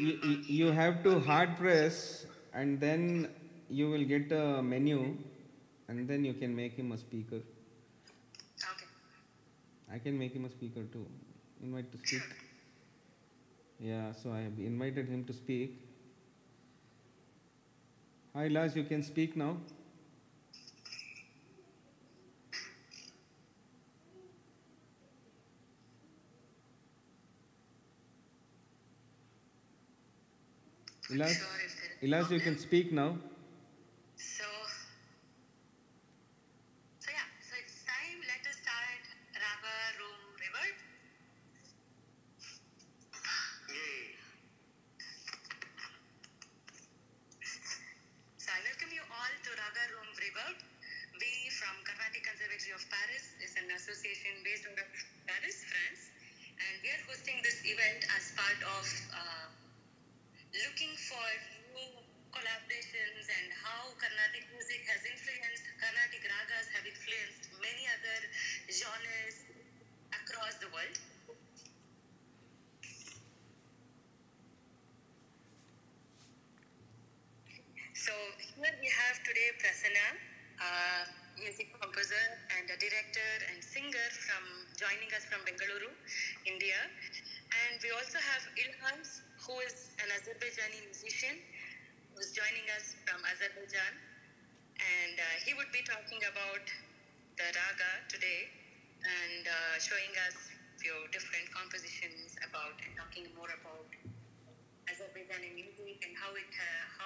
you, you have to hard press and then you will get a menu and then you can make him a speaker. Okay. I can make him a speaker too. Invite to speak. Yeah, so I have invited him to speak. Hi, Lars, you can speak now. Ilas, Ilas, you can speak now.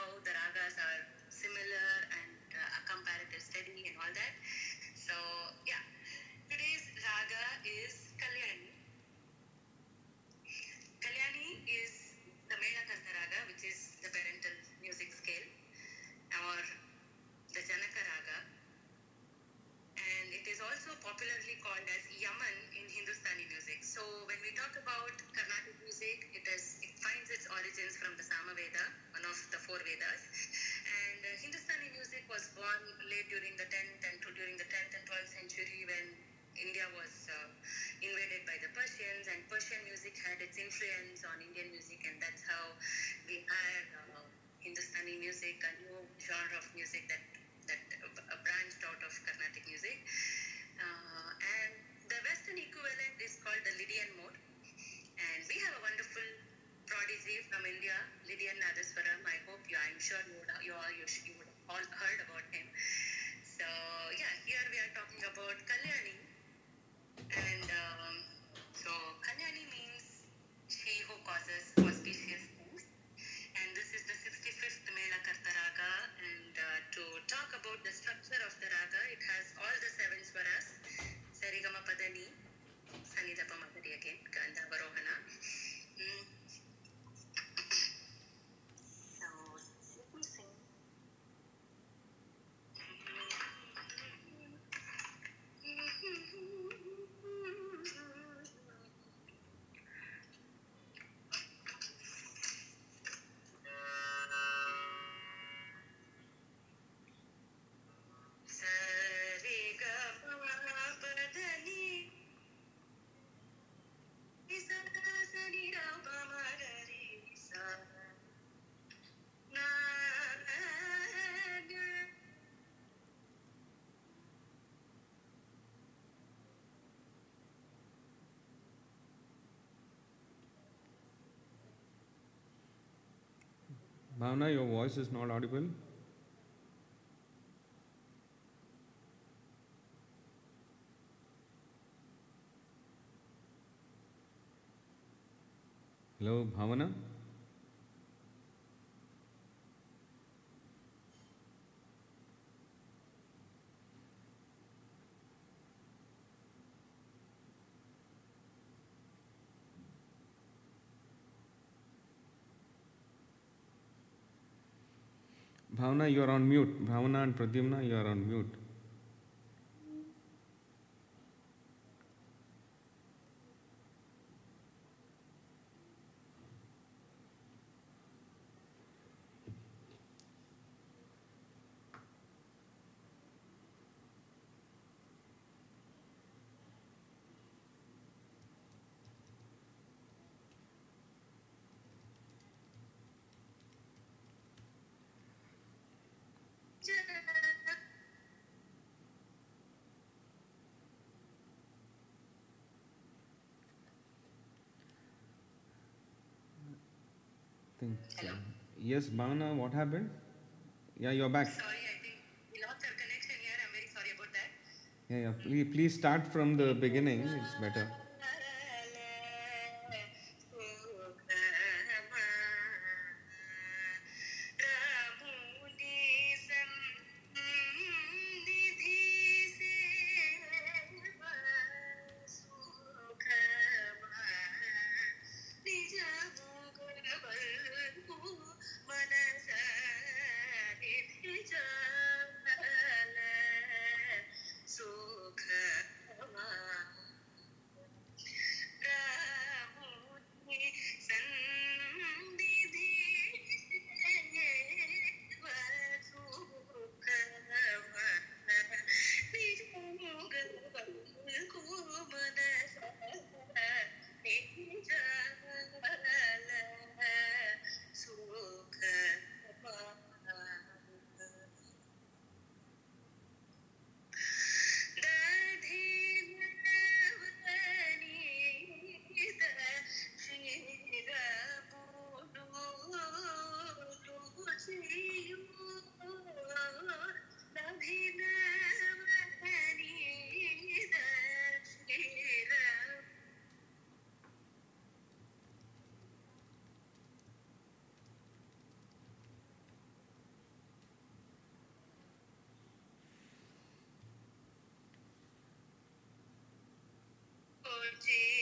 how the ragas are similar and uh, a comparative study and all that. So yeah, today's raga is Bhavana, your voice is not audible. Hello, Bhavana? Bhavna, you are on mute. Bhavna and Pradyumna, you are on mute. Yes, Bhavana, what happened? Yeah, you're back. Sorry, I think we lost our connection here. I'm very sorry about that. Yeah, yeah. Please, please start from the beginning. It's better. technology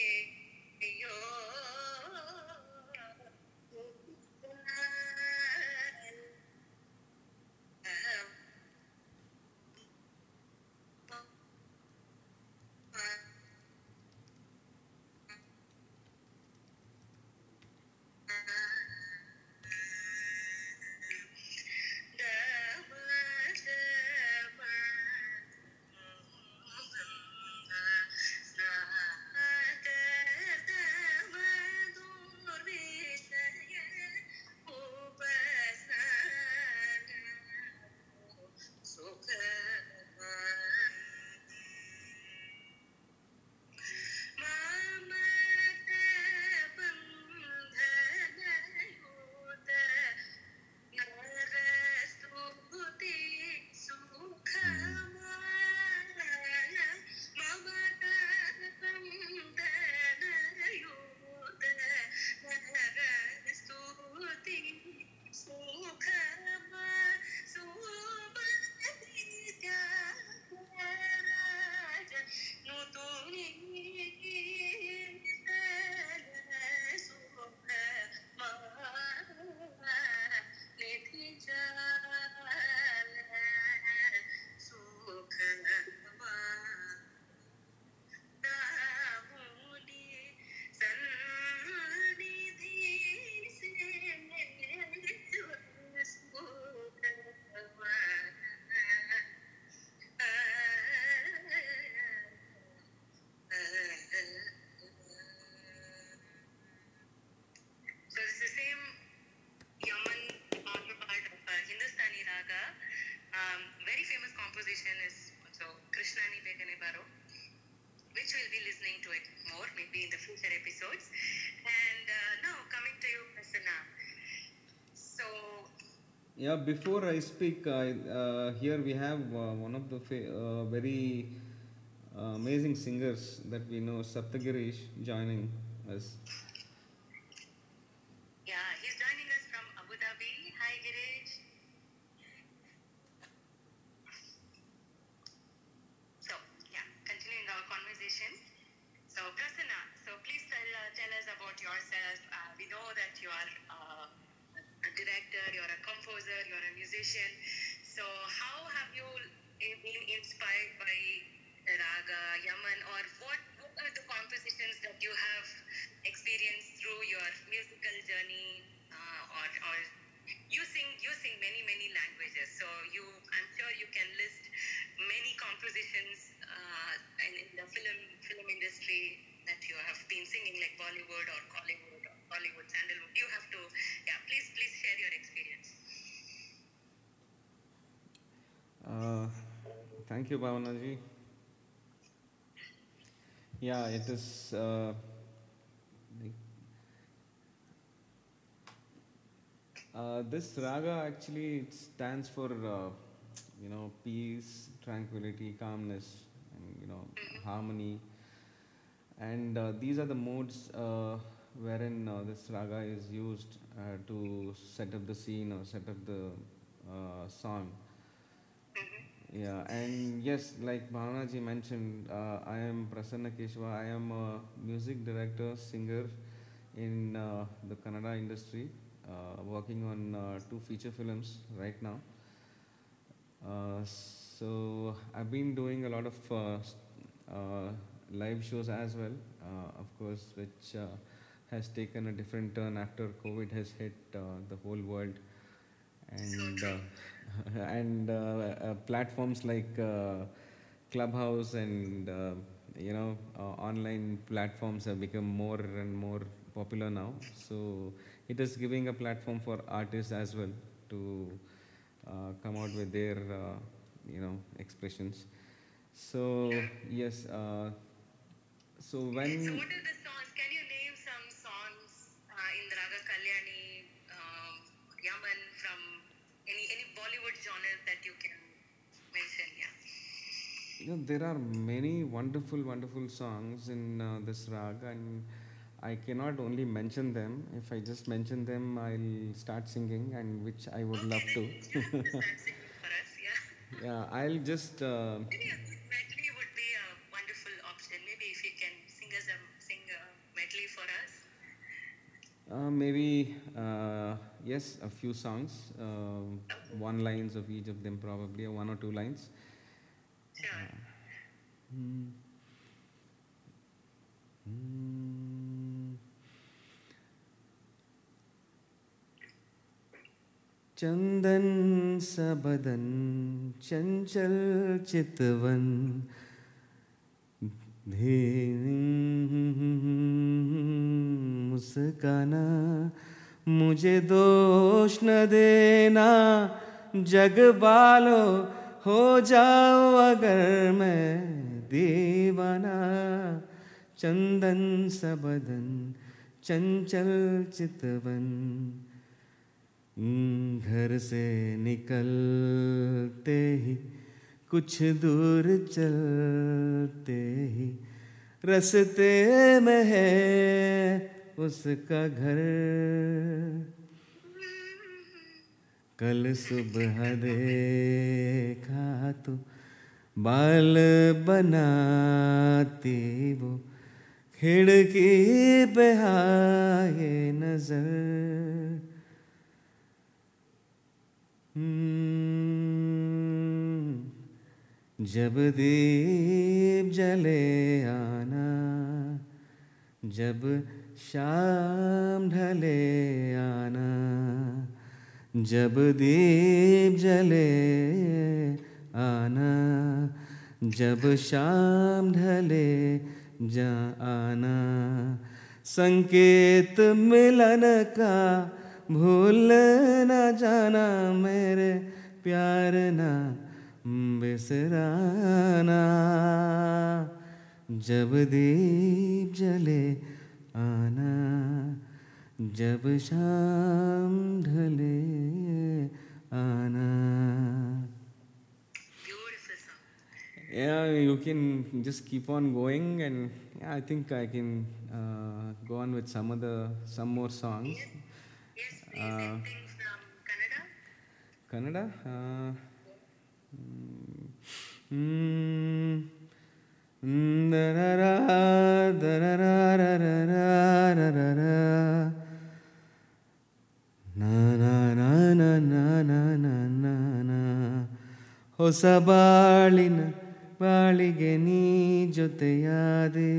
Yeah, before I speak, I, uh, here we have uh, one of the fa- uh, very uh, amazing singers that we know, Saptagirish, joining us. Thank you, Bhavanaji. Yeah, it is. Uh, uh, this raga actually stands for uh, you know peace, tranquility, calmness, and you know mm-hmm. harmony. And uh, these are the modes uh, wherein uh, this raga is used to set up the scene or set up the song. Yeah, and yes, like Bhavanaji mentioned, uh, I am Prasanna Keshava. I am a music director, singer in uh, the Kannada industry, uh, working on uh, two feature films right now. Uh, so I've been doing a lot of uh, uh, live shows as well, uh, of course, which uh, has taken a different turn after COVID has hit uh, the whole world, and uh, and uh, uh, platforms like uh, Clubhouse and you know online platforms have become more and more popular now. So it is giving a platform for artists as well to come out with their you know expressions. So yes, so So, when what you know, there are many wonderful, wonderful songs in uh, this rag, and I cannot only mention them. If I just mention them, I'll start singing, and which I would love to. Just start singing for us. Yeah. yeah, I'll just. Uh, Maybe a good medley would be a wonderful option. Maybe if you can sing us a sing a medley for us. Uh, maybe uh, yes, a few songs, uh, one lines of each of them probably, or one or two lines. चंदन सबदन चंचल चितवन मुस्काना मुझे दोष न देना जग वालो हो जाओ अगर मैं दीवाना। चंदन सबदन, चंचल चितवन। घर से निकलते ही, कुछ दूर चलते ही, रस्ते में है उसका घर। कल सुबह देखा तो बाल बनाती वो खिड़की पे आए नज़र। हम्म, जब दीप जले आना जब शाम ढले आना जब दीप जले आना, जब शाम ढले जा आना संकेत मिलन का भूल न जाना, मेरे प्यार ना बिसराना। जब दीप जले आना जब शाम ढले आना Beautiful song. Yeah, you can just keep on going, and yeah, I think I can uh, go on with some other, some more songs. Yes, please. Uh, Anything from Canada? Kannada. Uh, mm, mm, da-da-da, da-da-da-da-da-da-da-da. Na ಹೊಸ ಬಾಳಿನ ಬಾಳಿಗೆ ನೀ ಜೊತೆಯಾದೆ.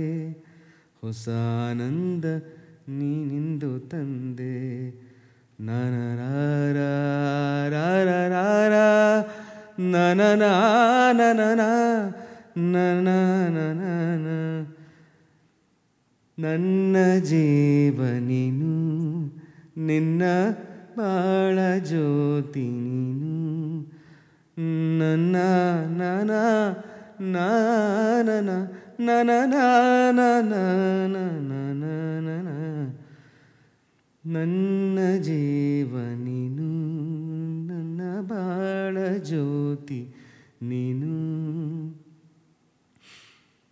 ಹೊಸ ಆನಂದ ನೀನಿಂದು ತಂದೆ. ನನ ನನ ನನ ನನ್ನ ಜೀವನಿನು, ನಿನ್ನ ಬಾಳ ಜ್ಯೋತಿ ನೀನು. na na na na na na na na na na na na na na na na na ನನ್ನ ಜೀವ ನೀನು ನನ್ನ ಬಾಳ ಜ್ಯೋತಿ ನೀನು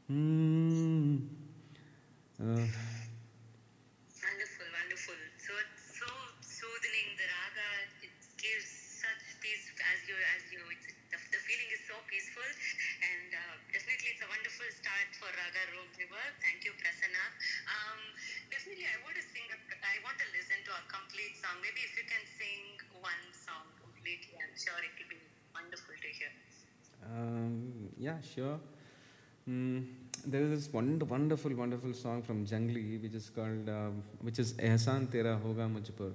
ಹ್ಞೂ song. Maybe if you can sing one song completely, I'm sure it will be wonderful to hear. Um, yeah, sure. Mm, there is this wonder, wonderful, wonderful song from Junglee, which is called, um, which is Ehsan Tera Hoga Mujh Par.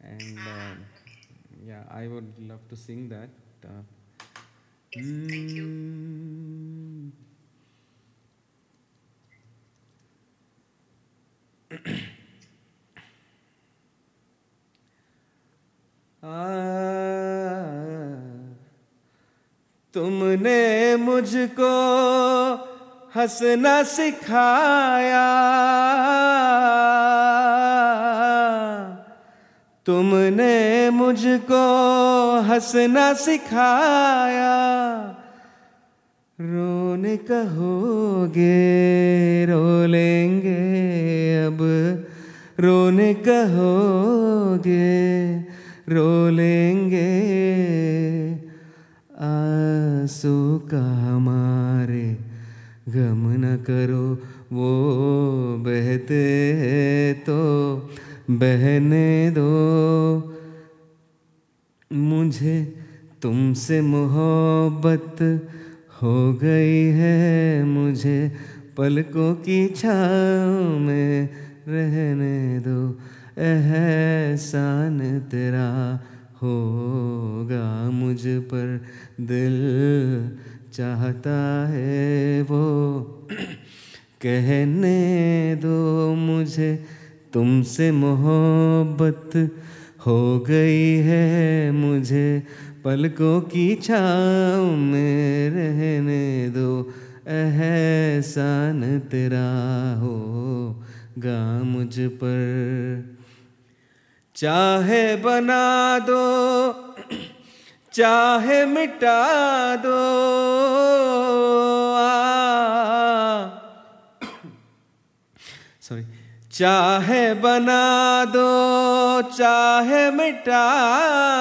And um, yeah, I would love to sing that. Uh, Yes, thank you. तुमने मुझको हंसना सिखाया। तुमने मुझको हंसना सिखाया। रोने कहोगे, रो लेंगे अब। रोने कहोगे रो लेंगे आँसू का हमारे, गम न करो वो बहते तो बहने दो। मुझे तुमसे मोहब्बत हो गई है, मुझे पलकों की छाँव में रहने दो। एहसान तेरा होगा मुझ पर। दिल चाहता है वो कहने दो मुझे, तुमसे मोहब्बत हो गई है मुझे। पलकों की छाँव में रहने दो, एहसान तेरा हो गा मुझ पर। चाहे बना दो, चाहे मिटा दो। सॉरी चाहे बना दो, चाहे मिटा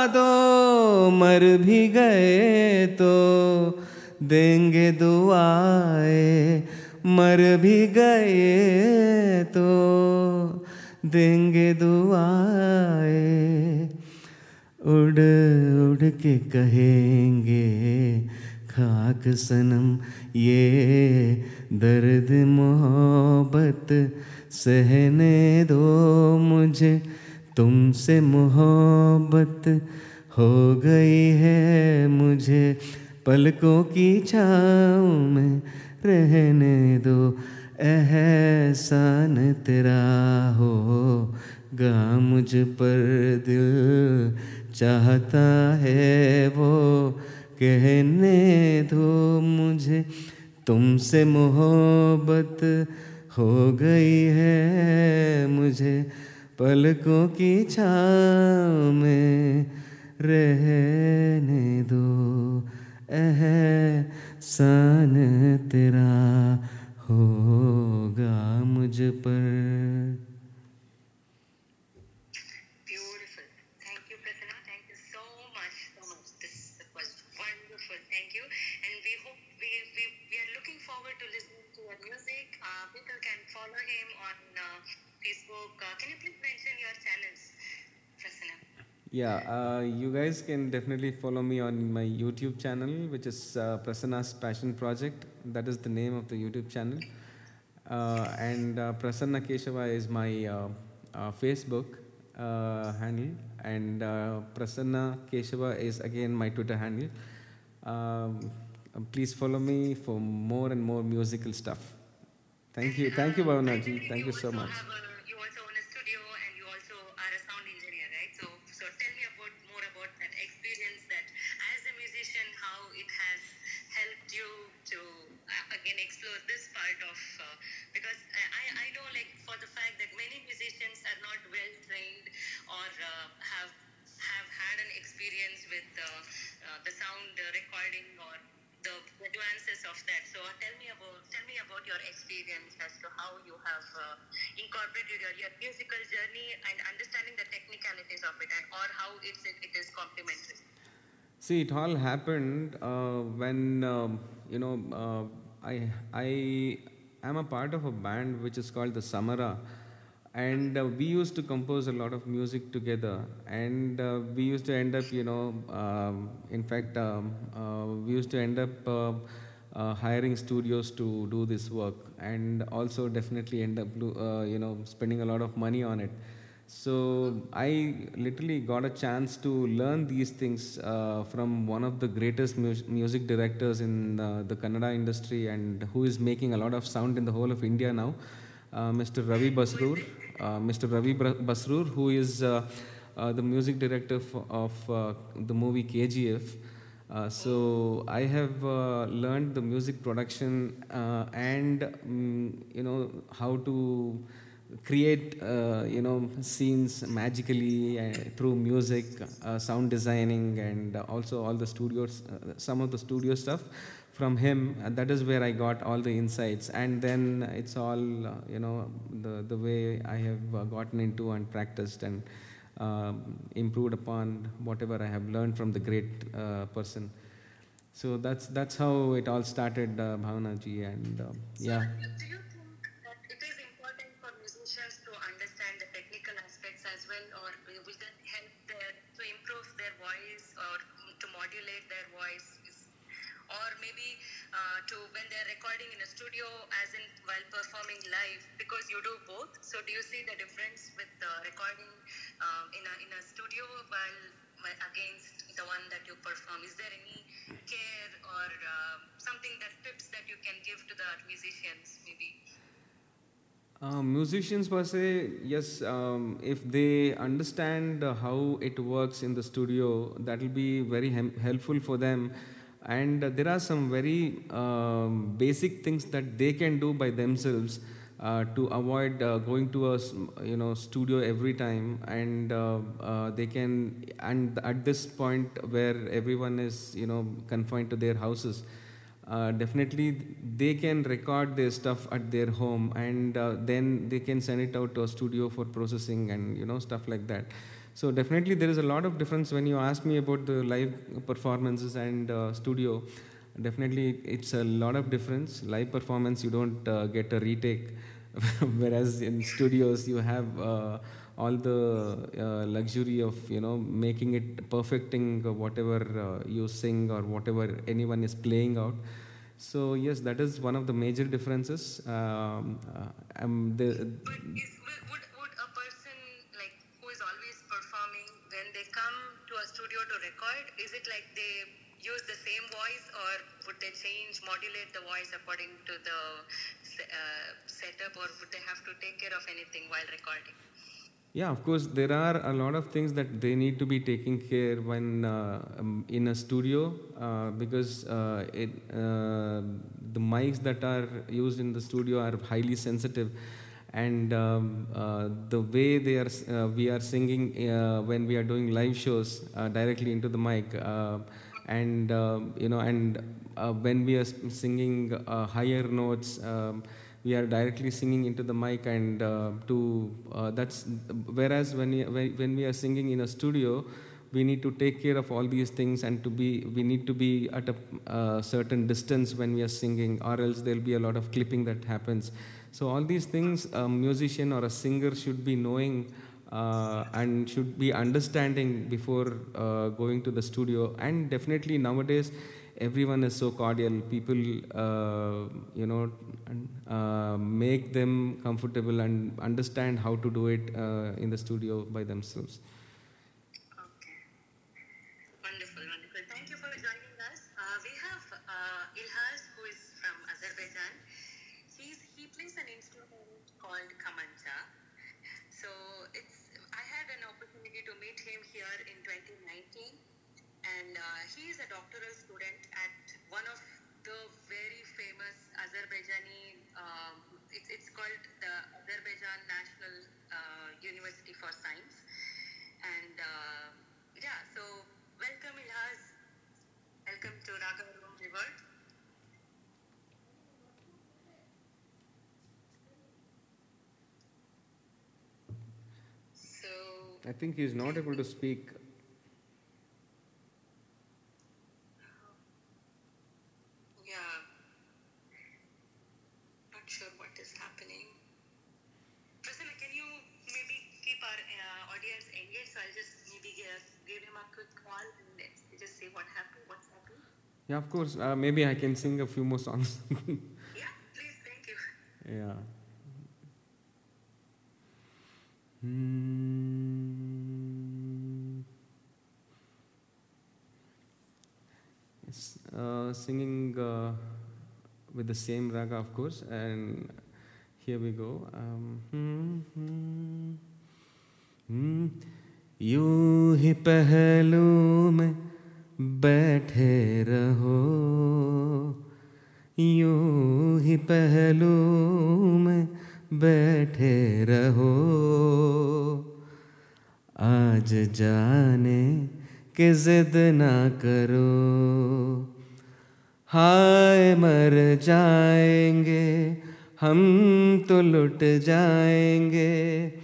दो, मर भी गए तो देंगे दुआएँ, मर भी गए तो। देंगे दुआएँ, उड़ उड़ के कहेंगे, खाक सनम, ये दर्द मोहब्बत सहने दो मुझे। तुमसे मोहब्बत हो गई है मुझे, पलकों की छाँव में रहने दो। एहसान तेरा होगा मुझ पर दिल चाहता है वो। कहने दो मुझे, तुमसे मोहब्बत हो गई है मुझे। पलकों की छाँव में रहने दो, एहसान तेरा होगा मुझ पर। Yeah, uh, you guys can definitely follow me on my YouTube channel, which is uh, Prasanna's Passion Project. That is the name of the YouTube channel. Uh, and uh, Prasanna Keshava is my uh, uh, Facebook handle, and Prasanna Keshava is again my Twitter handle. Um, please follow me for more and more musical stuff. Thank you, thank you, I Bhavana ji. believe Thank you so much. Experience as to how you have uh, incorporated your, your musical journey and understanding the technicalities of it, and or how it's it, it is complementary. See, it all happened uh, when um, you know uh, I I am a part of a band which is called the Samara, and uh, we used to compose a lot of music together, and uh, we used to end up, you know, um, in fact, um, uh, we used to end up. Uh, hiring studios to do this work and also definitely end up uh, you know spending a lot of money on it so I literally got a chance to learn these things uh, from one of the greatest mu- music directors in the Kannada industry and who is making a lot of sound in the whole of India now, uh, Mr. Ravi Basrur. Uh, Mr. Ravi Basrur, who is uh, the music director of uh, the movie KGF. Uh, so I have uh, learned the music production uh, and mm, you know how to create uh, you know scenes magically uh, through music, uh, sound designing, and also all the studios, some of the studio stuff from him. That is where I got all the insights, and then it's all you know the the way I have gotten into and practiced and um, improved upon whatever I have learned from the great uh, person. So that's that's how it all started, uh, Bhavana ji, and uh, yeah. Do you think that it is important for musicians to understand the technical aspects as well, or will that help their, to improve their voice or to modulate their voice? Or maybe uh, to when they're recording in a studio, as in while performing live, because you do both. So do you see the difference with the recording um, in a in a studio while, against the one that you perform? Is there any care or uh, something that tips that you can give to the musicians, maybe? Uh, musicians per se, yes, um, if they understand uh, how it works in the studio, that will be very hem- helpful for them. And uh, there are some very um, basic things that they can do by themselves uh, to avoid uh, going to a you know studio every time. And uh, uh, they can, and at this point where everyone is you know confined to their houses, uh, definitely they can record their stuff at their home and then they can send it out to a studio for processing and you know stuff like that. So definitely there is a lot of difference when you ask me about the live performances and studio. Definitely it's a lot of difference. Live performance you don't get a retake whereas in studios you have uh, all the uh, luxury of you know making it perfecting whatever uh, you sing or whatever anyone is playing out. So yes that is one of the major differences. Um, uh, um, the, But is, would, would would a person like who is always performing when they come to a studio to record, is it like they use the same voice or would they change, modulate the voice according to the uh, setup or would they have to take care of anything while recording? Yeah, of course, there are a lot of things that they need to be taking care when uh, um, in a studio uh, because uh, it, uh, the mics that are used in the studio are highly sensitive, and um, uh, the way they are uh, we are singing when we are doing live shows directly into the mic, and uh, you know, and when we are singing uh, higher notes. Um, we are directly singing into the mic and uh, to uh, that's whereas when we, when when we are singing in a studio we need to take care of all these things and to be we need to be at a uh, certain distance when we are singing or else there'll be a lot of clipping that happens so all these things a musician or a singer should be knowing uh, and should be understanding before uh, going to the studio. And definitely nowadays everyone is so cordial. People uh, you know uh, make them comfortable and understand how to do it uh, in the studio by themselves for science. And uh, yeah, so welcome Ilhas. Welcome to River. So I think he's not able to speak. let's just see what happened. What's happened? Yeah, of course. Uh, maybe I can sing a few more songs. Yeah, please, thank you. yeah. Hmm. Yes, uh, singing uh, with the same raga, of course, and here we go. Um, hmm, hmm, hmm. यूं ही पहलू में बैठे रहो। यूँ ही पहलू में बैठे रहो। आज जाने के जिद ना करो। हाय मर जाएँगे, हम तो लुट जाएँगे।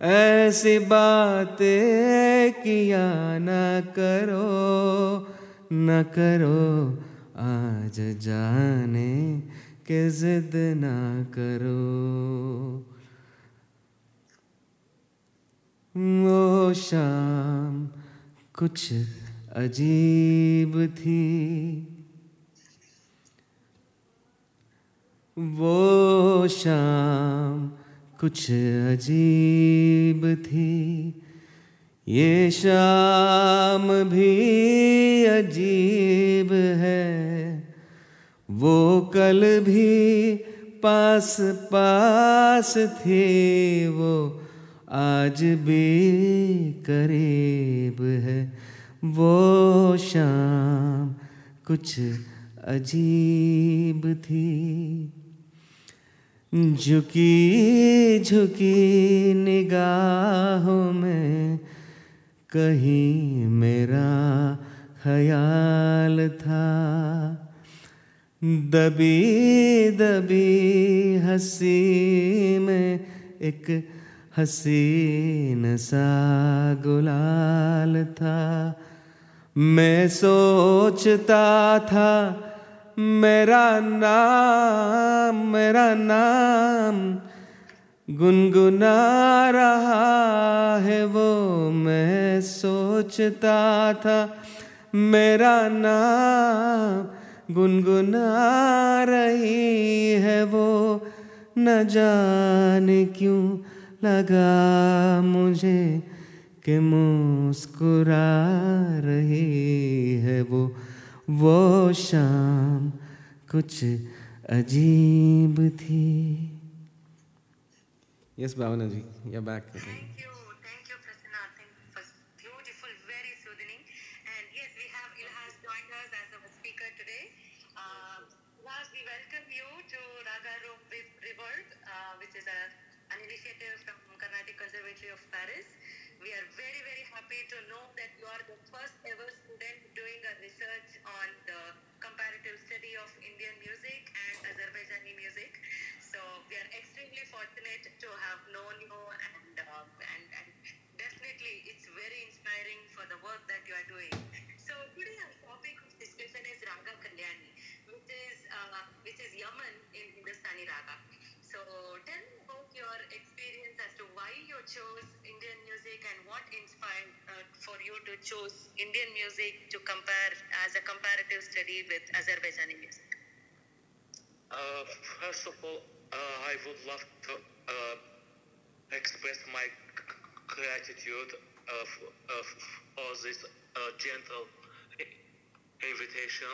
ऐसी बातें किया न करो न करो आज जाने के जिद ना करो। वो शाम कुछ अजीब थी, वो शाम कुछ अजीब थी। ये शाम भी अजीब है। वो कल भी पास पास थे। वो आज भी करीब है। वो शाम कुछ अजीब थी। झुकी झुकी निगाहों में कहीं मेरा ख्याल था। दबी दबी हँसी में एक हसीन सा गुलाल था। मैं सोचता था मेरा नाम मेरा नाम गुनगुना रहा है वो मैं सोचता था। मेरा नाम गुनगुना रही है वो न जाने क्यों लगा मुझे कि मुस्कुरा रही है वो। वो शाम कुछ अजीब थी। Yes Bhavna ji yeah back thank you thank you Prasanna thank for beautiful very soothing and We are very, very happy to know that you are the first ever student doing a research on the comparative study of Indian music and Azerbaijani music. So we are extremely fortunate to have known you, and uh, and and definitely it's very inspiring for the work that you are doing. So today our topic of discussion is Raga Kalyani, which is uh, which is Yaman in Hindustani Raga. So tell me about your experience as to why you chose Indian music and what inspired uh, for you to choose Indian music to compare as a comparative study with Azerbaijani music. Uh, first of all, uh, I would love to uh, express my gratitude uh, f- uh, for this gentle invitation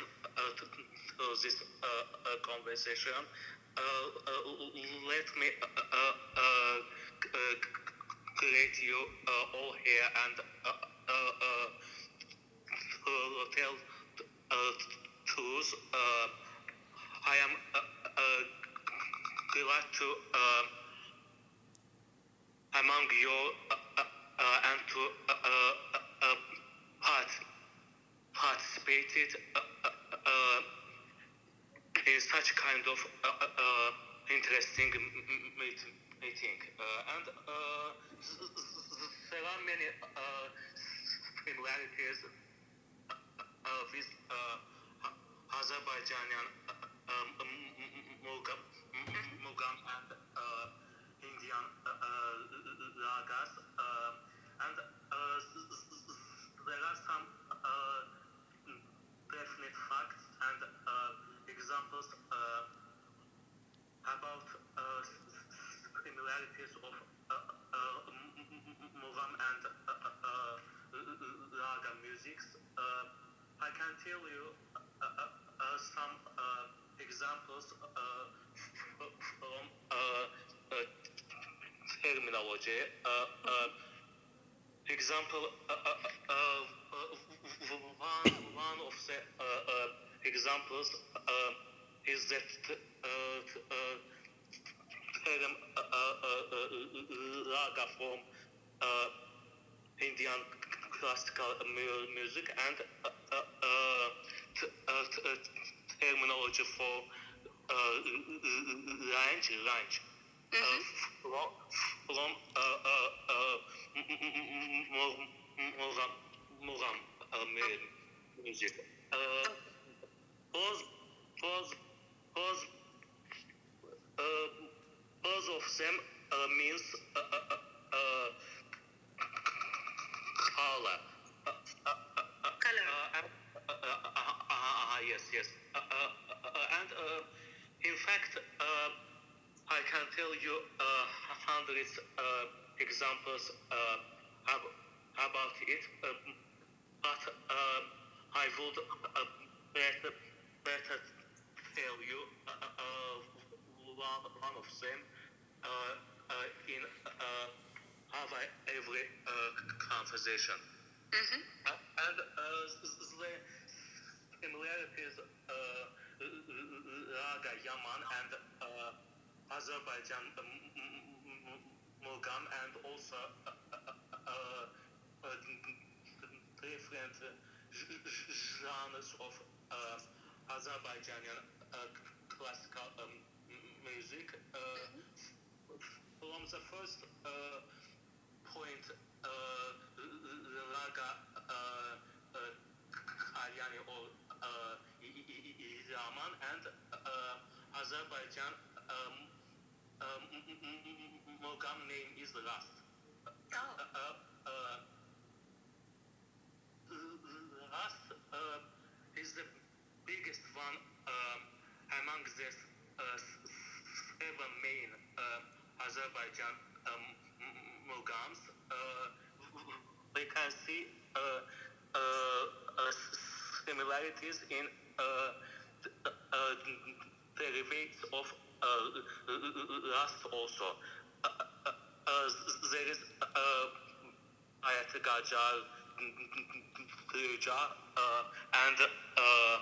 to, to this conversation. Let me uh, uh, uh, g- uh, g- greet you uh, all here and uh, uh, uh, tell uh, truth. Uh, I am uh, uh, glad to uh, among you uh, uh, uh, and to uh, uh, uh, part, participated uh, uh, uh, in such kind of uh, uh, uh, interesting meeting. Uh, and uh, there are many uh, similarities uh, uh, with uh, Azerbaijani um, Mugham, Mugham and uh, Indian uh, uh, ragas. Uh, and uh, there are some uh, definite facts and uh, examples uh, about uh, similarities of uh, uh, Mugham and uh, uh, raga musics. Uh, I can tell you uh, uh, uh, some uh, examples uh, from uh, uh, terminology. Uh, uh, example, uh, uh, uh, uh, one, one of the uh, uh, examples uh, is that uh, uh, term uh, uh, uh, raga from uh, Indian classical mu- music and terminology for uh, range, range. Uh, from from uh, uh, uh, m- m- m- m- Mugham, Mugham uh, mu- music. Uh, both, both, both, uh, both of them uh, means uh, uh, uh, uh, color. Uh, yes, yes. Uh, uh, uh, and uh, in fact, uh, I can tell you uh, hundreds uh, examples uh, ab- about it, but uh, I would uh, better, better tell you uh, uh, one, one of them uh, uh, in uh, every uh, conversation. Mhm. Uh, and uh, the similarities uh, Raga Yaman and uh, Azerbaijan um, Mugham and also uh, uh, uh, uh, different genres of uh, Azerbaijani uh, classical um, music. Uh, from the first uh, point, uh, Raga uh, uh, Kalyani or Yaman and uh, Azerbaijan um, um, Mugham name is Rast. Oh. Uh, uh, uh, Rast uh, is the biggest one um, among the seven main Azerbaijan um, Mughams. Uh, we can see uh, uh, uh, similarities in derivatives of uh, Rast also. Uh, uh, uh, there is uh, Ayat uh, and uh,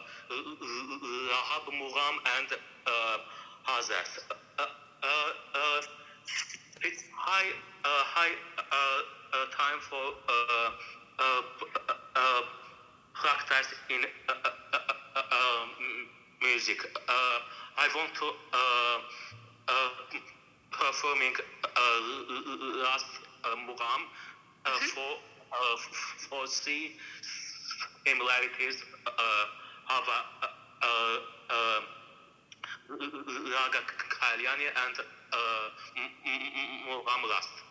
Rahab Mugham and uh, Hazas. Uh, uh, uh, it's high, uh, high uh, uh, time for uh, uh, uh, practice in music. Uh, I want to uh, uh, performing uh, last uh, Mugham uh, for uh, for the similarities uh, of uh, uh, uh, Raga Kalyani and uh, Mugham Rast.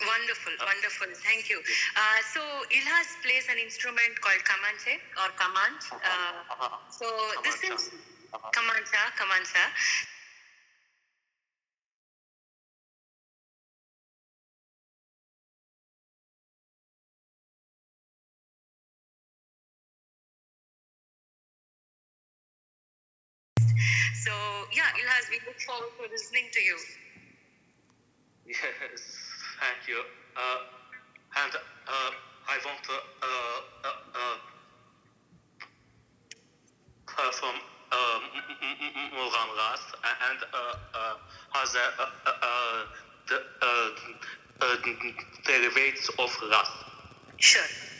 Wonderful, wonderful. Thank you. Uh, so Ilhas plays an instrument called kamanche or kamanch. Uh, so this is kamancha, kamancha. So yeah, Ilhas, we look forward to listening to you. You. Uh, and uh, I want to uh, uh, uh perform uh, Mugham Rast and other the, derivatives of Rast. Sure.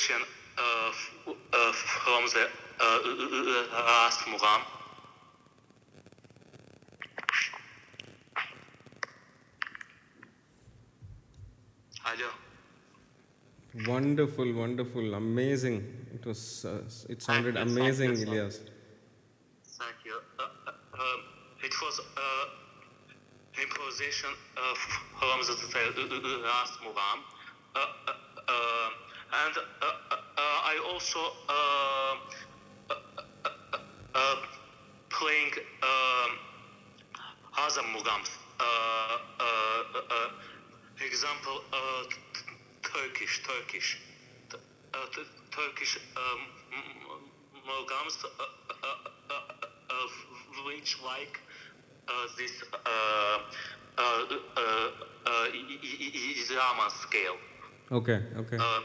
Uh, uh, from the uh, last Mugham. Hello. Wonderful, wonderful, amazing. It was. Uh, it sounded amazing. Ilyas. Thank you. Uh, uh, um, it was uh, improvisation uh, from the, the last Mugham. Uh, uh, uh, and uh, uh, uh, I also uh, uh, uh, uh, playing um, other Mughams. Uh, uh, uh, uh, example, uh, t- t- Turkish, Turkish. T- uh, t- Turkish um, m- m- Mughams uh, uh, uh, uh, uh, which like uh, this uh, uh, uh, uh, I- I- I- Islama scale. Okay, okay. Uh,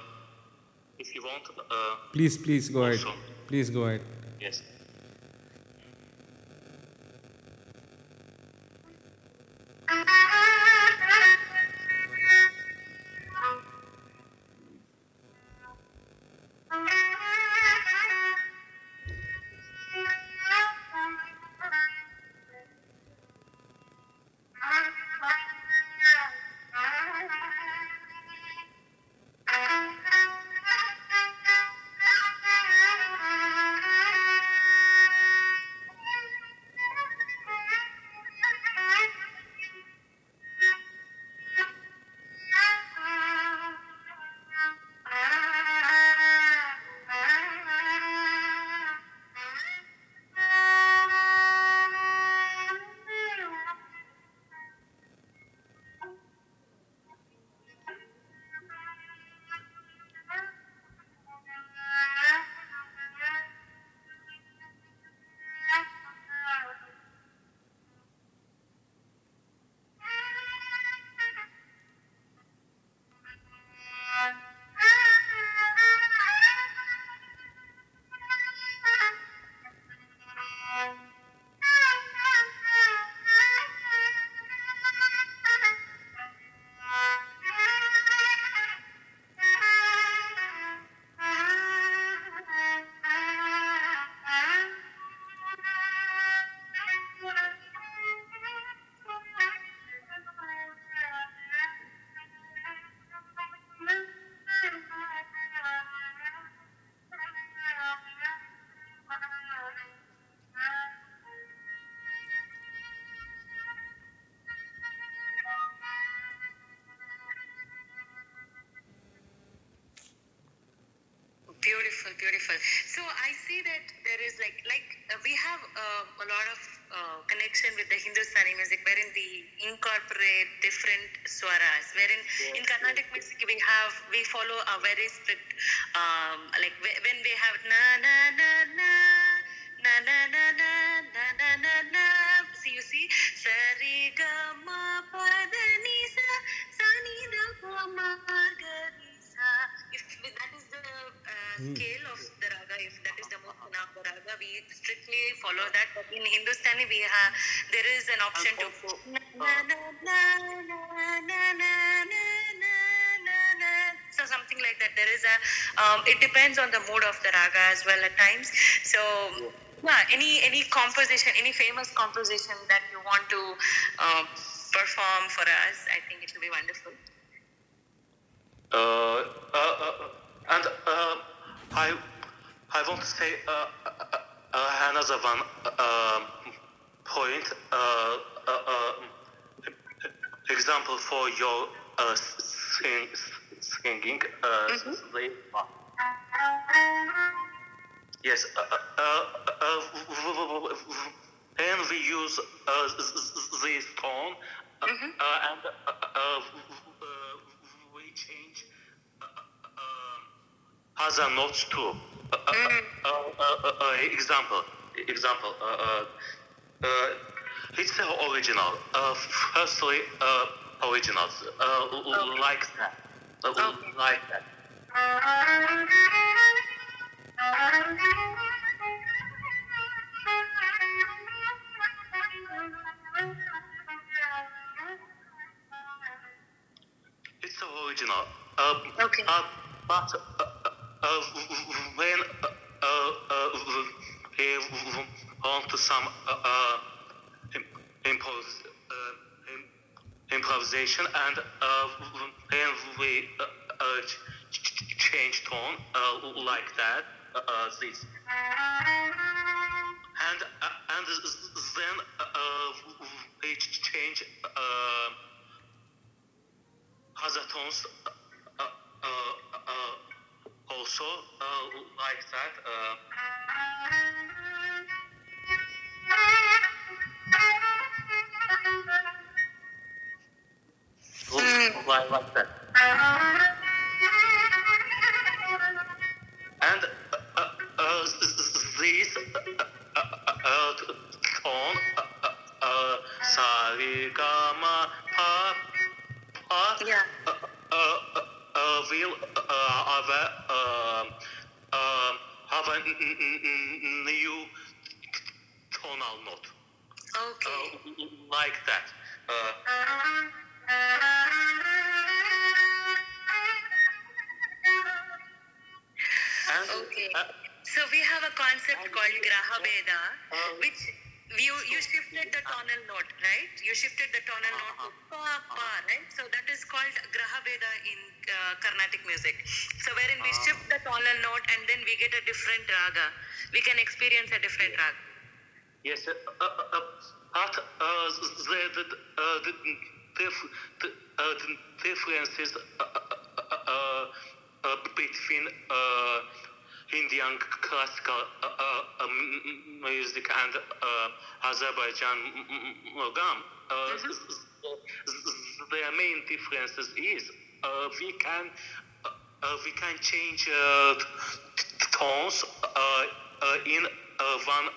if you want, uh, please, please go ahead. Please go ahead. Beautiful. So I see that there is like like uh, we have uh, a lot of uh, connection with the Hindustani music, wherein we incorporate different swaras. Wherein in Carnatic music we have we follow a very strict um, like when we have na na na na na na na na na na na na. See you see sa Hmm. scale of the raga, if that is the Munaf raga, we strictly follow that. But in Hindustani, we have there is an option to go. Uh, so something like that. There is a. Um, it depends on the mood of the raga as well at times. So. Yeah, any any composition, any famous composition that you want to uh, perform for us, I think it will be wonderful. Uh, uh, uh, and uh, I I want to say uh, uh, uh another one uh, um, point uh, example for your sing, singing. Mm-hmm. Yes, and we use this tone mm-hmm. and we change other notes too. Uh, uh, uh, mm. uh, uh example, example. it's the original. firstly, originals okay. like that, okay. like that. It's original. okay. but uh, went uh, uh, on to some uh, impos- improvisation and when we change tone like that. this. And, and then we change other tones also uh, like that. Uh, mm. Like, like that. And uh, this tone, sarigama pa pa, will of a of a new tonal note. Okay. Uh, like that. Uh, okay. Uh, so we have a concept called Graha Bheda, which you you shifted the tonal note, right? You shifted the tonal note to pa pa, right? So that is called Graha Bheda in uh, Carnatic music. So wherein we shift the tonal note and then we get a different raga. We can experience a different raga. Yes, uh, uh, uh, uh, the, the, uh, the, the, uh, the differences uh, uh, uh, uh, between uh, Indian classical uh, uh, um, music and uh, Azerbaijan Mogam. Uh, mm-hmm. Their main differences is uh, we can uh, we can change tones in one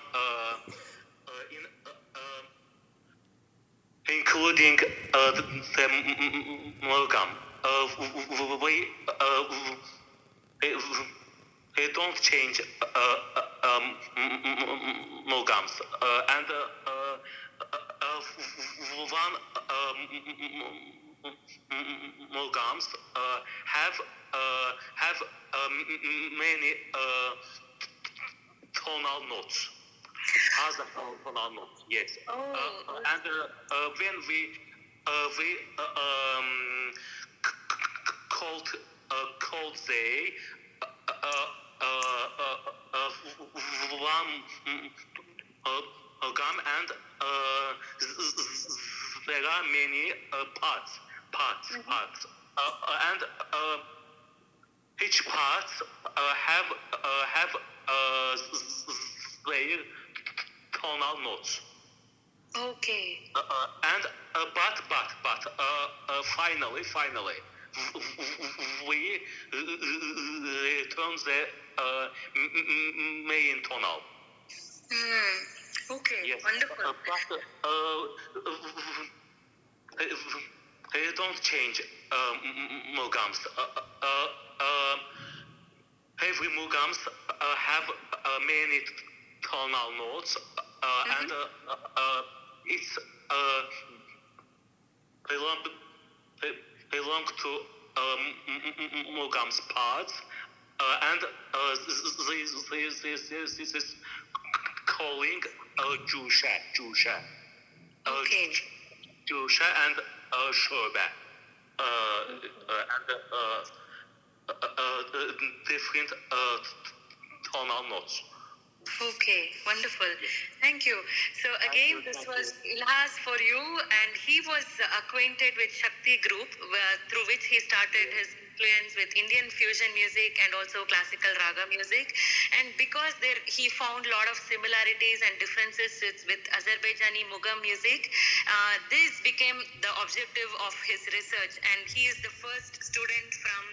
in including the Mogam. we, we they don't change um, Mogams. and one Mogams have have many tonal notes. Has a tonal note, yes. Oh, and when we we um, called called they gum and there are many uh, parts, parts, mm-hmm. parts, uh, and uh, each part have have their tonal notes. Okay. and but but but finally finally we return the uh, main tonal. Hmm. Okay. Yes. Wonderful. Uh, but uh, they don't change. Uh, uh, uh, every mugams uh, have uh, many tonal notes, uh, and uh, uh, it's uh, belong to um, m- m- parts, uh, and uh, this, this, this, this, this is calling uh, Jusha, Jusha. Uh, Okay. Jusha and uh, Shoba. Uh, uh, and uh, uh, uh, uh, different uh, tonal notes. Okay, wonderful. Thank you. So again, you, this was Ilhas for you, and he was uh, acquainted with Shakti Group, where, through which he started his influence with Indian fusion music and also classical raga music. And because there he found a lot of similarities and differences with, Azerbaijani Mugham music, uh, this became the objective of his research. And he is the first student from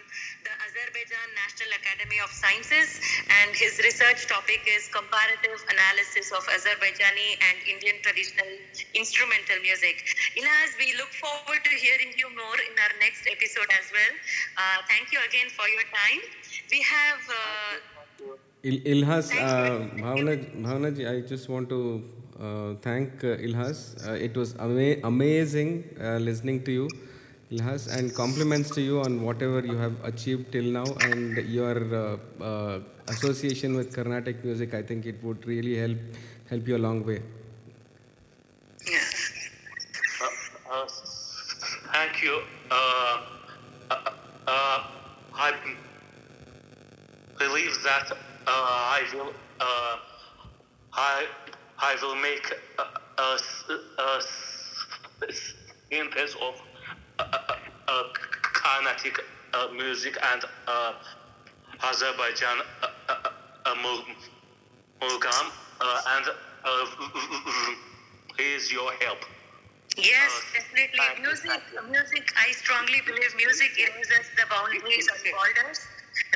the Azerbaijan National Academy of Sciences, and his research topic is comparative analysis of Azerbaijani and Indian traditional instrumental music. Ilhas, we look forward to hearing you more in our next episode as well. Uh, thank you again for your time. We have. Uh, Il- Ilhas, uh, Bhavana, Bhavana ji, I just want to uh, thank uh, Ilhas. Uh, it was ama- amazing uh, listening to you, Ilhas, and compliments to you on whatever you have achieved till now and your uh, uh, association with Carnatic music. I think it would really help help you a long way. yeah. Uh, uh, thank you. Uh, uh, uh, I believe that uh, I will. Uh, I I will make a, a, a synthesis of uh, uh, uh, Carnatic uh, music and uh, Azerbaijan uh, uh, uh, Mul- Mulgam, uh, and uh, please your help. Yes, Uh, definitely. Music, music. I strongly believe music erases the boundaries of borders,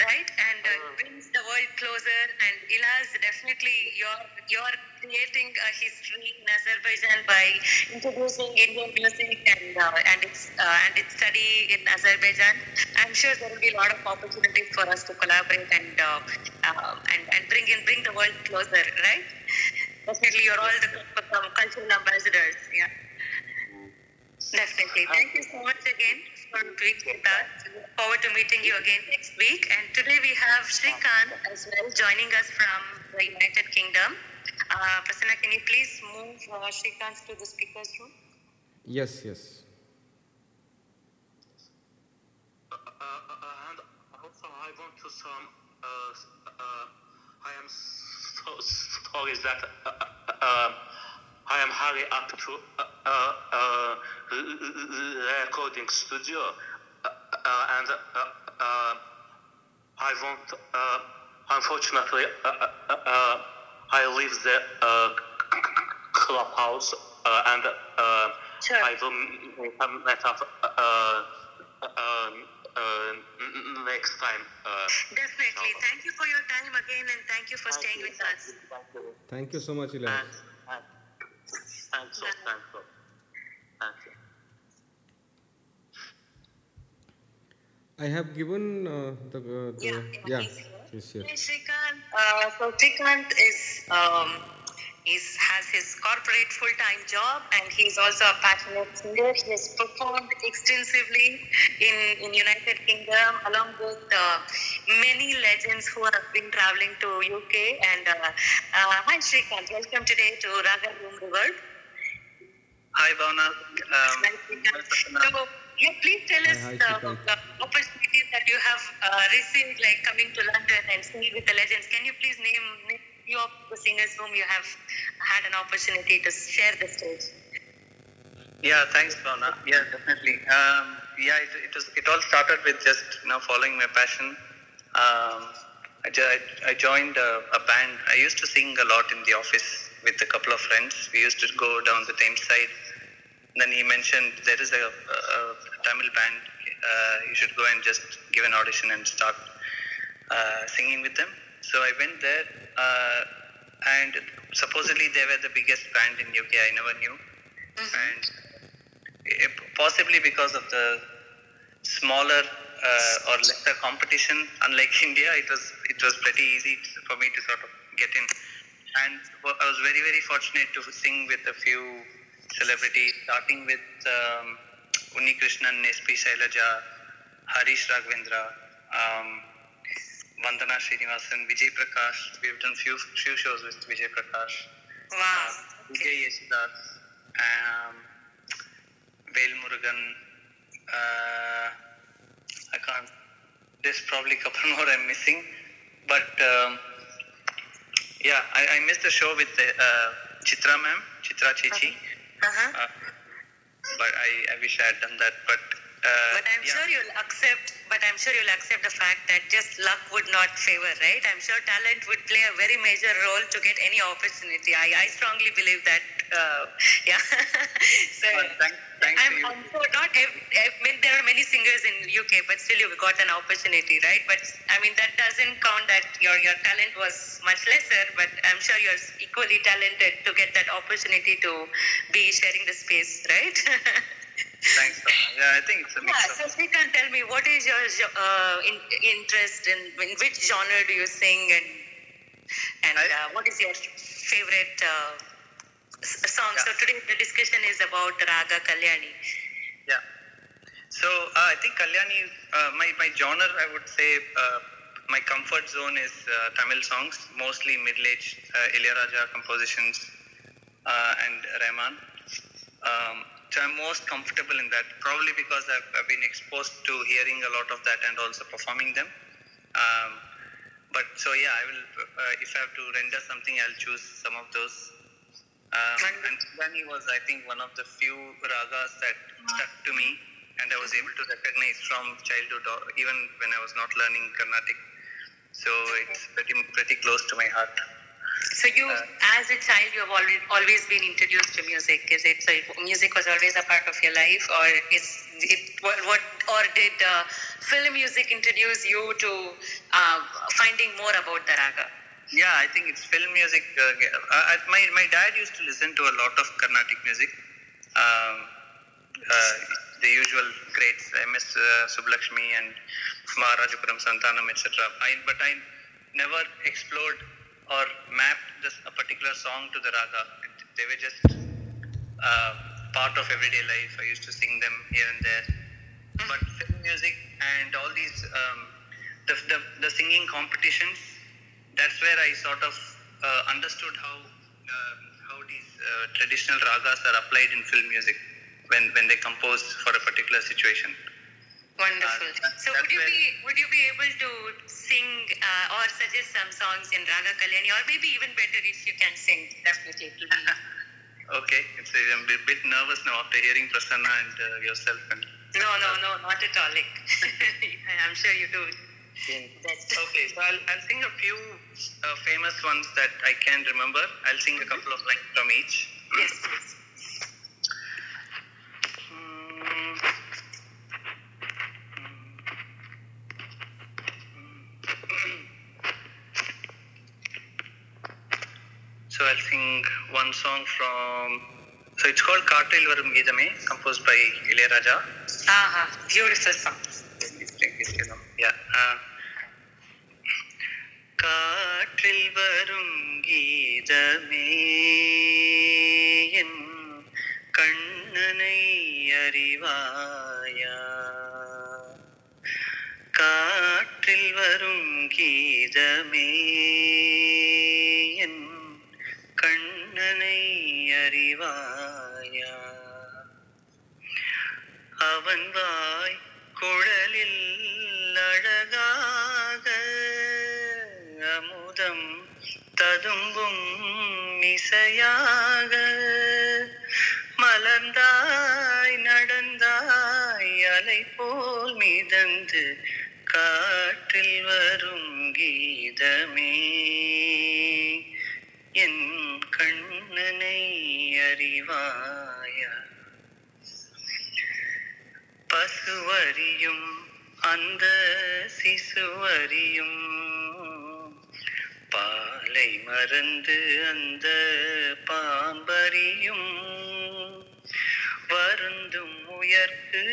right? And uh, brings the world closer. And Ilas, definitely, you're you're creating a history in Azerbaijan by introducing Indian music and uh, and its uh, and its study in Azerbaijan. I'm sure there will be a lot of opportunities for us to collaborate and uh, uh, and and bring in bring the world closer, right? Definitely, you're all the cultural ambassadors. Yeah. Definitely. Thank you so much again for being with us. Look forward to meeting you again next week. And today we have Shrikant as well joining us from the United Kingdom. Uh, Prasanna, can you please move uh, Shrikant to the speaker's room? Yes, yes. Uh, uh, and also I want to some. Uh, uh, I am so sorry that uh, uh, um, I am hurry up to uh, uh, uh, recording studio, uh, uh, and uh, uh, I want. Uh, unfortunately, uh, uh, uh, I leave the uh, clubhouse uh, and uh, Sure. I will meet up uh, uh, uh, next time. Uh, Definitely. Thank you for your time again and thank you for staying with us. Thank you so much, Ilhas. Thanks. Thanks. Thanks. so- Thanks. so. Thank you. I have given uh, the, uh, the Yeah, yeah, he's yes, yes. Hey, Shrikant. Uh, so Shrikant is um, is has his corporate full time job and he's also a passionate singer. He has performed extensively in in United Kingdom along with uh, many legends who have been traveling to UK. And uh, uh, hi Shrikant, welcome today to Raga Room River. Hi, Bhavna. Um, Hi, Shrikant. So, yeah, please tell us hi, uh, Shrikant. the opportunities that you have uh, received, like coming to London and singing with the legends. Can you please name name few of the singers whom you have had an opportunity to share the stage? yeah, thanks, Bhavna. Yeah, definitely. Um, yeah, it, it was. It all started with just you know following my passion. Um, I, I, I joined a, a band. I used to sing a lot in the office with a couple of friends. We used to go down the Thames side. Then he mentioned there is a, a, Tamil band. Uh, you should go and just give an audition and start uh, singing with them. So I went there, uh, and supposedly they were the biggest band in UK. I never knew, and eh, possibly because of the smaller uh, or lesser competition. Unlike India, it was it was pretty easy for me to sort of get in, and I was very very fortunate to sing with a few celebrities, starting with um, Unni Krishnan, SP Shailaja, Harish Raghavendra. Um, Vandana Srinivasan, Vijay Prakash. We've done few few shows with Vijay Prakash. Wow. Vijay Yesudas, um, Vel Murugan. Uh, I can't. There's probably a couple more I'm missing, but um, yeah, I, I missed the show with the, uh, Chitra ma'am, Chitra Chechi. Uh-huh. Uh, but I, I wish I had done that. But uh, But I'm yeah. sure you'll accept. But I'm sure you'll accept the fact that just luck would not favor, right? I'm sure talent would play a very major role to get any opportunity. I, I strongly believe that. Uh, yeah. so Well, thank- thanks I'm, you. Sure not. I mean, there are many singers in UK, but still you got an opportunity, right? But I mean, that doesn't count that your your talent was much lesser. But I'm sure you're equally talented to get that opportunity to be sharing the space, right? Thanks. Sona. Yeah, I think it's a mix Yeah, of so Srikanth, tell me, what is your uh, in, interest in, in which genre do you sing and and I- uh, what is your favorite uh, song? So today the discussion is about Raga Kalyani. Yeah. So uh, I think Kalyani, uh, my, my genre, I would say, uh, my comfort zone is uh, Tamil songs, mostly middle-aged uh, Ilayaraja compositions uh, and Rahman. Um, so I'm most comfortable in that, probably because I've, I've been exposed to hearing a lot of that and also performing them. Um, but so yeah, I will. Uh, if I have to render something, I'll choose some of those. Um, and Kalyani was, I think, one of the few ragas that stuck to me, and I was able to recognize from childhood, or even when I was not learning Carnatic. So it's pretty pretty close to my heart. So you, Uh, as a child, you have always always been introduced to music. Is it so? Music was always a part of your life, or is it what? what or did uh, film music introduce you to uh, finding more about the raga? Yeah, I think it's film music. Uh, uh, I- my my dad used to listen to a lot of Carnatic music. Um, uh, the usual greats, M.S. Uh, Subbulakshmi and Maharajapuram Santanam, etc. I, but I never explored or mapped this, a particular song to the raga. They were just uh, part of everyday life. I used to sing them here and there. But film music and all these, um, the, the, the singing competitions, that's where I sort of uh, understood how um how these uh, traditional ragas are applied in film music when, when they compose for a particular situation. Wonderful. Uh, that- so would you be would you be able to sing uh, or suggest some songs in Raga Kalyani, or maybe even better if you can sing? Definitely, it will be. Okay, it's, I'm a bit nervous now after hearing Prasanna and uh, yourself. And, No, no, no, not at all. Like, I'm sure you do. Okay, so I'll, I'll sing a few uh, famous ones that I can remember. I'll sing a couple of lines from each. Yes. Mm. So I'll sing one song from. So it's called Kaatil Varum composed by Ilayaraja. Aha, beautiful song. Yeah. Uh, காற்றில் வரும் கீதமே. என் கண்ணனை அறிவாயா? காற்றில் வரும் கீதமே. என் கண்ணனை அறிவாயா? அவன் வாய் குழலில் ததும்பும் இசையாக. மலர்ந்தாய் நடந்தாய் அலை போல் மிதந்து காற்றில் வரும் கீதமே. என் கண்ணனை அறிவாயா? பசுவரியும் அந்த சிசுவரியும் பாலை மறந்து அந்த பாம்பரியும் வருந்தும் உயர்த்து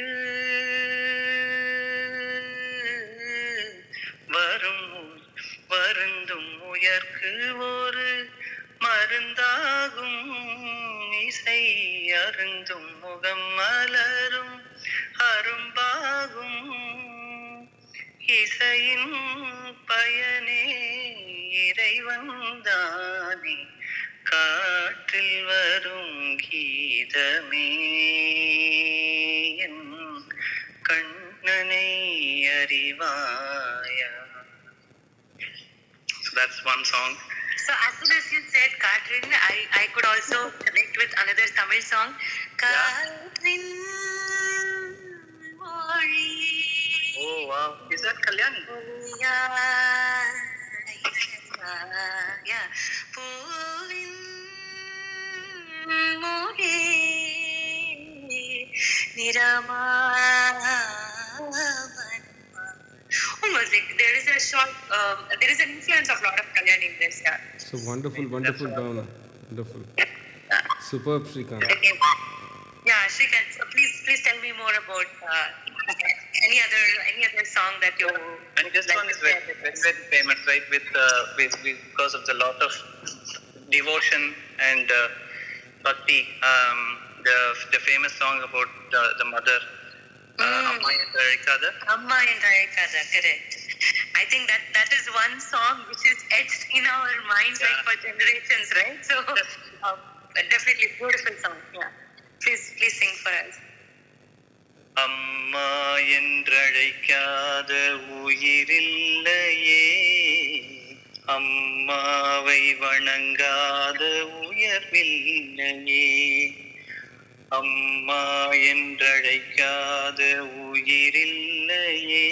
வரும் வருந்தும் உயர்க்கு ஒரு மருந்தாகும். இசை அருந்தும் முகம் மலரும் அரும்பாகும். இசையின் பயனே இறைவந்தானே காற்றில் வரும் கீதமே என் கண்ணனை அறிவாயா So that's one song. So as soon as you said Katrin, I, I could also connect with another Tamil song. Katrin மொழி Oh wow. Is that Kalyani? பொழியா, yeah. பூவின் மொழி நிறமாவன்மா. Almost like there is a short, um, there is an influence of a lot of Kalyani in this, yeah. So wonderful, wonderful, Bhavana. Wonderful. Superb, Srikanth. Okay. Yeah, Shrikant, so please, please tell me more about uh, any other any other song that you And this like one is very, very, very famous, right? With, uh, with, with because of the lot of devotion and uh, bhakti. Um, the the famous song about the, the mother, uh, Mm. Amma Endarikada. Amma and correct. I think that that is one song which is etched in our minds like for generations, right? So uh, definitely beautiful song. Yeah. Please, please sing for us. அம்மா என்றழைக்காத உயிரில்லையே. அம்மாவை வணங்காத உயர்வில்லையே. அம்மா என்றழைக்காத உயிரில்லையே.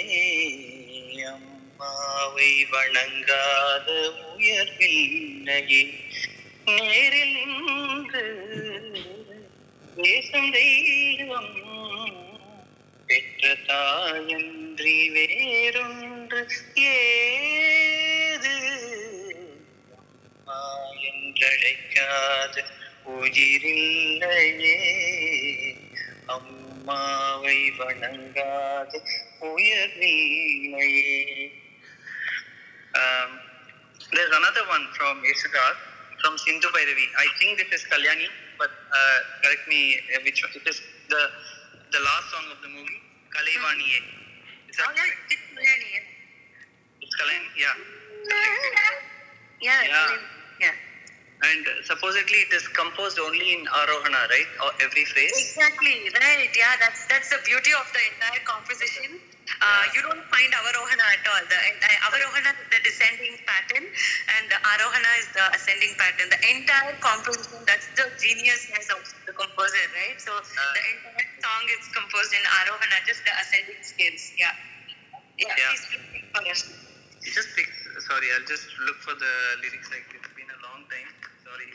அம்மாவை வணங்காத உயர்வில்லையே. நேரில் நின்று பேசும் தெய்வம் பெற்ற தாயன்றி வேறொன்று ஏது என்றழைக்காது உயிரில்லையே அம்மாவை வணங்காது um, there's another one from Yesudas, from Sindhu Bhairavi. I think this is Kalyani, but uh, correct me which one. It is the the last song of the movie, Kalaivaniye. Is that Oh, yeah, it's Kalyani, yeah. It's yeah. Yeah, Yeah. yeah. And supposedly it is composed only in Arohana, right? Or every phrase. Exactly, right. Yeah, that's that's the beauty of the entire composition. Uh, you don't find Avarohana at all. The entire Avarohana is the descending pattern, and the Arohana is the ascending pattern. The entire composition, that's the geniusness of the composer, right? So the entire song is composed in Arohana, just the ascending scales. Yeah. Yeah, Yeah. please, please sing for us. You just pick, sorry, I'll just look for the lyrics. Like it's been a long time. Sorry.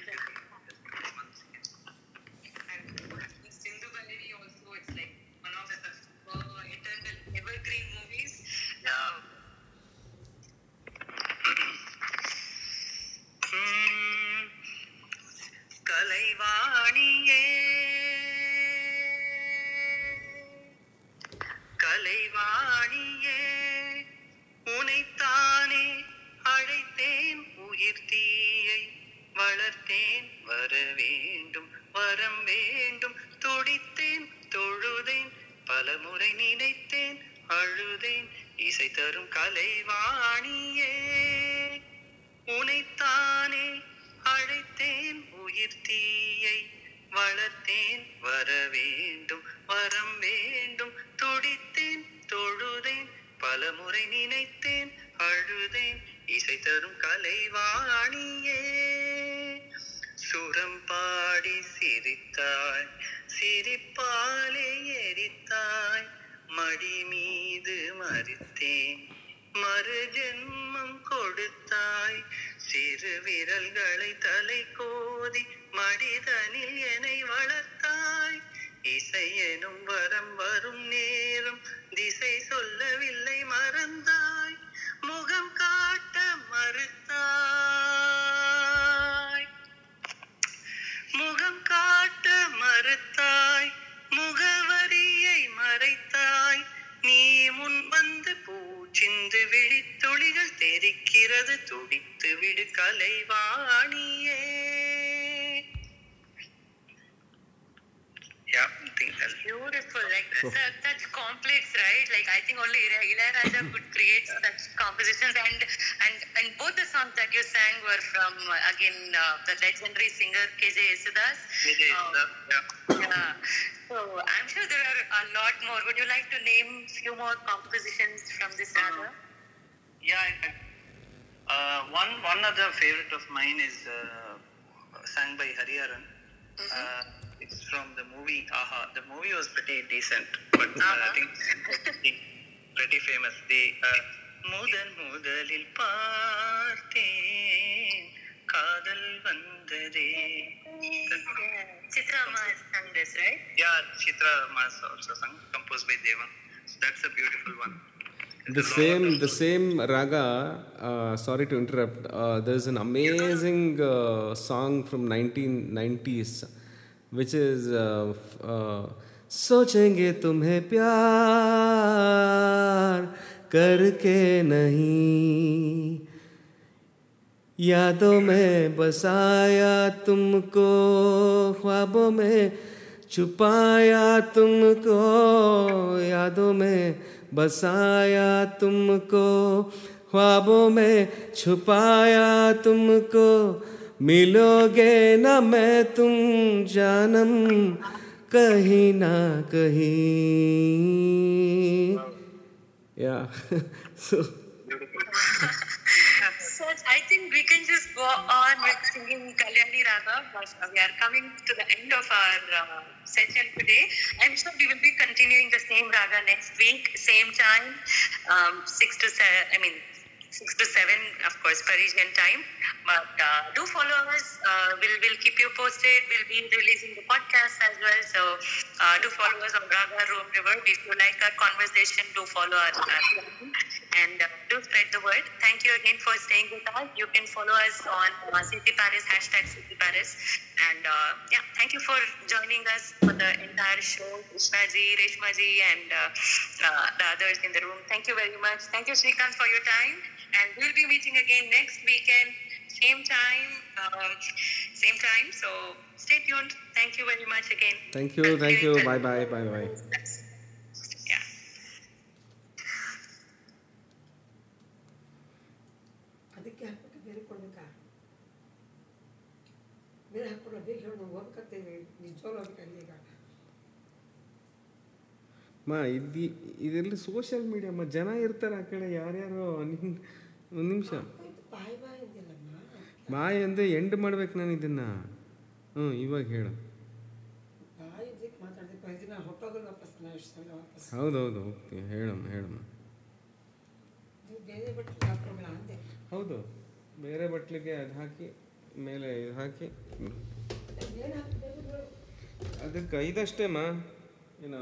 I'm sure there are a lot more. Would you like to name few more compositions from this raga? Yeah, I, I- uh, one one other favorite of mine is uh, sung by Hariharan. Uh, it's from the movie Aha. The movie was pretty decent, but uh, I Uh-huh. think pretty, pretty famous. The uh, முதன் முதலில் பார்த்தேன் காதல் வந்ததே Chitra Amma has sung this, right? Yeah, Chitra Mas also sung, composed by Devan. So that's a beautiful one. The same, the same raga. Uh, sorry to interrupt. Uh, there's an amazing uh, song from 1990s, which is uh, f- uh, सोचेंगे तुम्हें प्यार करके नहीं यादों में बसाया तुमको ख्वाबों में छुपाया तुमको यादों में बसाया तुमको ख्वाबों में छुपाया तुमको मिलोगे न मैं तुम जानम कहीं ना कहीं। Yeah. So So I think we can just go on with singing Kalyani Raga, we are coming to the end of our uh, session today. I'm sure we will be continuing the same raga next week, same time, um, six to seven. I mean. Six to seven, of course, Parisian time. But uh, do follow us. Uh, we'll we'll keep you posted. We'll be releasing the podcast as well. So uh, do follow us on Raga Room River. If you like our conversation, do follow uh, and uh, do spread the word. Thank you again for staying with us. You can follow us on uh, City Paris, hashtag City Paris. And uh, yeah, thank you for joining us for the entire show, Krishna ji, Reshma ji, and uh, the others in the room. Thank you very much. Thank you, Srikanth, for your time. And we'll be meeting again next weekend, same time, um, same time. So stay tuned. Thank you very much again. thank you thank you bye bye bye bye ಮಾ, ಇದು ಇದರಲ್ಲಿ social media ಜನ ಇರ್ತಾರೆ ಆ ಕಡೆ, ಯಾರ್ಯಾರು ಒಂದು ನಿಮಿಷ. ಬಾಯಿ ಅಂದರೆ ಎಂಡ್ ಮಾಡ್ಬೇಕು ನಾನು ಇದನ್ನು. ಹ್ಞೂ, ಇವಾಗ ಹೇಳು. ಹೌದೌದು ಹೋಗ್ತೀವಿ ಹೇಳಮ್ಮ ಹೇಳಮ್ಮ. ಹೌದು, ಬೇರೆ ಬಟ್ಲಿಗೆ ಅದು ಹಾಕಿ, ಮೇಲೆ ಇದು ಹಾಕಿ. ಅದಕ್ಕೆ ಐದಷ್ಟೇಮ್ಮ ಏನೋ?